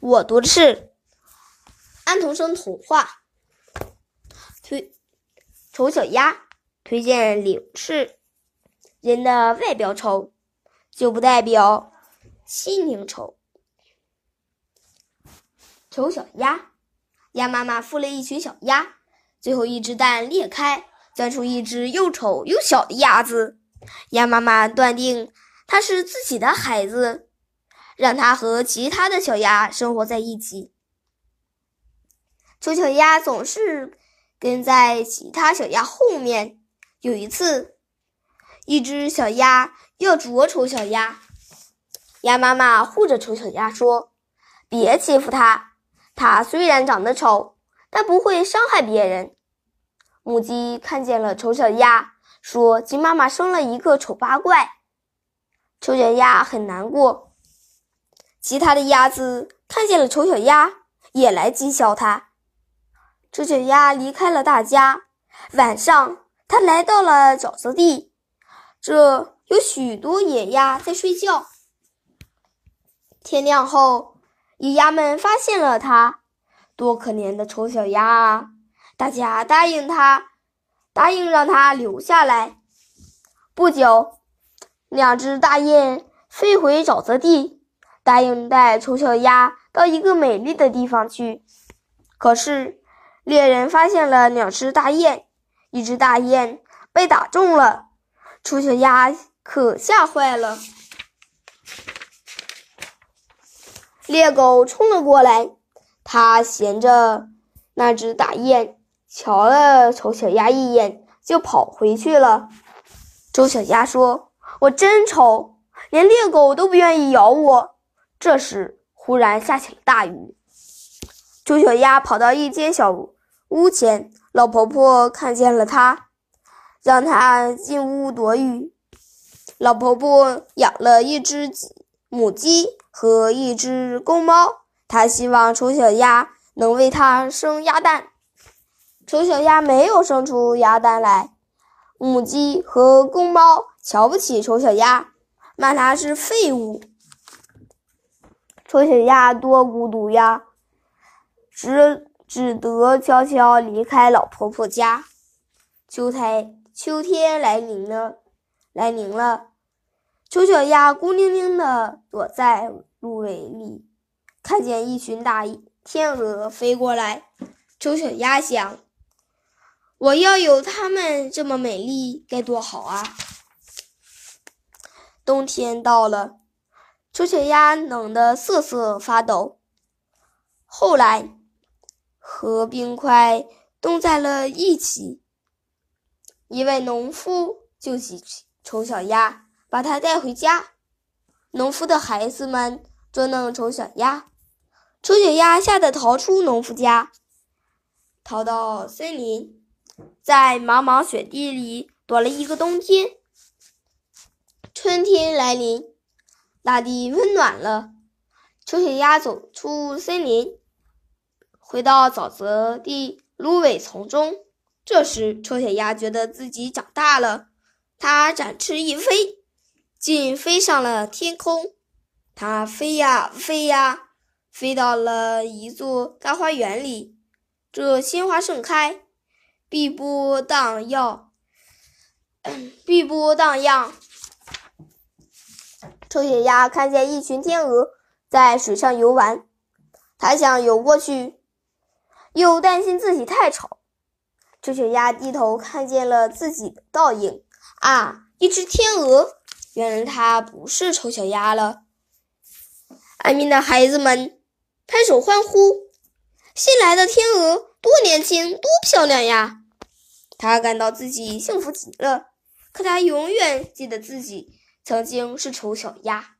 我读的是安徒生童话。推丑小鸭推荐领事：人的外表丑，就不代表心灵丑。丑小鸭，鸭妈妈孵了一群小鸭，最后一只蛋裂开，钻出一只又丑又小的鸭子。鸭妈妈断定它是自己的孩子。让它和其他的小鸭生活在一起。丑小鸭总是跟在其他小鸭后面。有一次，一只小鸭要啄丑小鸭，鸭妈妈护着丑小鸭说：“别欺负它，它虽然长得丑，但不会伤害别人。”母鸡看见了丑小鸭，说：“鸡妈妈生了一个丑八怪。”丑小鸭很难过。其他的鸭子看见了丑小鸭，也来讥笑它。丑小鸭离开了大家。晚上，它来到了沼泽地，这有许多野鸭在睡觉。天亮后，野鸭们发现了它，多可怜的丑小鸭啊！大家答应它，答应让它留下来。不久，两只大雁飞回沼泽地。答应带丑小鸭到一个美丽的地方去，可是猎人发现了两只大雁，一只大雁被打中了，丑小鸭可吓坏了。猎狗冲了过来，它衔着那只大雁，瞧了丑小鸭一眼，就跑回去了。丑小鸭说：“我真丑，连猎狗都不愿意咬我。”这时，忽然下起了大雨。丑小鸭跑到一间小屋前，老婆婆看见了它，让它进屋躲雨。老婆婆养了一只母鸡和一只公猫，她希望丑小鸭能为它生鸭蛋。丑小鸭没有生出鸭蛋来，母鸡和公猫瞧不起丑小鸭，骂它是废物。丑小鸭多孤独呀，只只得悄悄离开老婆婆家。秋天，秋天来临了，来临了。丑小鸭孤零零的躲在芦苇里，看见一群大天鹅飞过来。丑小鸭想：我要有它们这么美丽，该多好啊！冬天到了。丑小鸭冷得瑟瑟发抖。后来，和冰块冻在了一起。一位农夫救起丑小鸭，把它带回家。农夫的孩子们捉弄丑小鸭，丑小鸭吓得逃出农夫家，逃到森林，在茫茫雪地里躲了一个冬天。春天来临。大地温暖了，丑小鸭走出森林，回到沼泽地芦苇丛中。这时，丑小鸭觉得自己长大了，它展翅一飞，竟飞上了天空。它飞呀飞呀，飞到了一座大花园里，这鲜花盛开，碧波荡漾，碧波荡漾。丑小鸭看见一群天鹅在水上游玩，它想游过去，又担心自己太丑。丑小鸭低头看见了自己的倒影，啊，一只天鹅！原来它不是丑小鸭了。岸边的孩子们拍手欢呼，新来的天鹅多年轻，多漂亮呀！他感到自己幸福极了，可他永远记得自己。曾经是丑小鸭。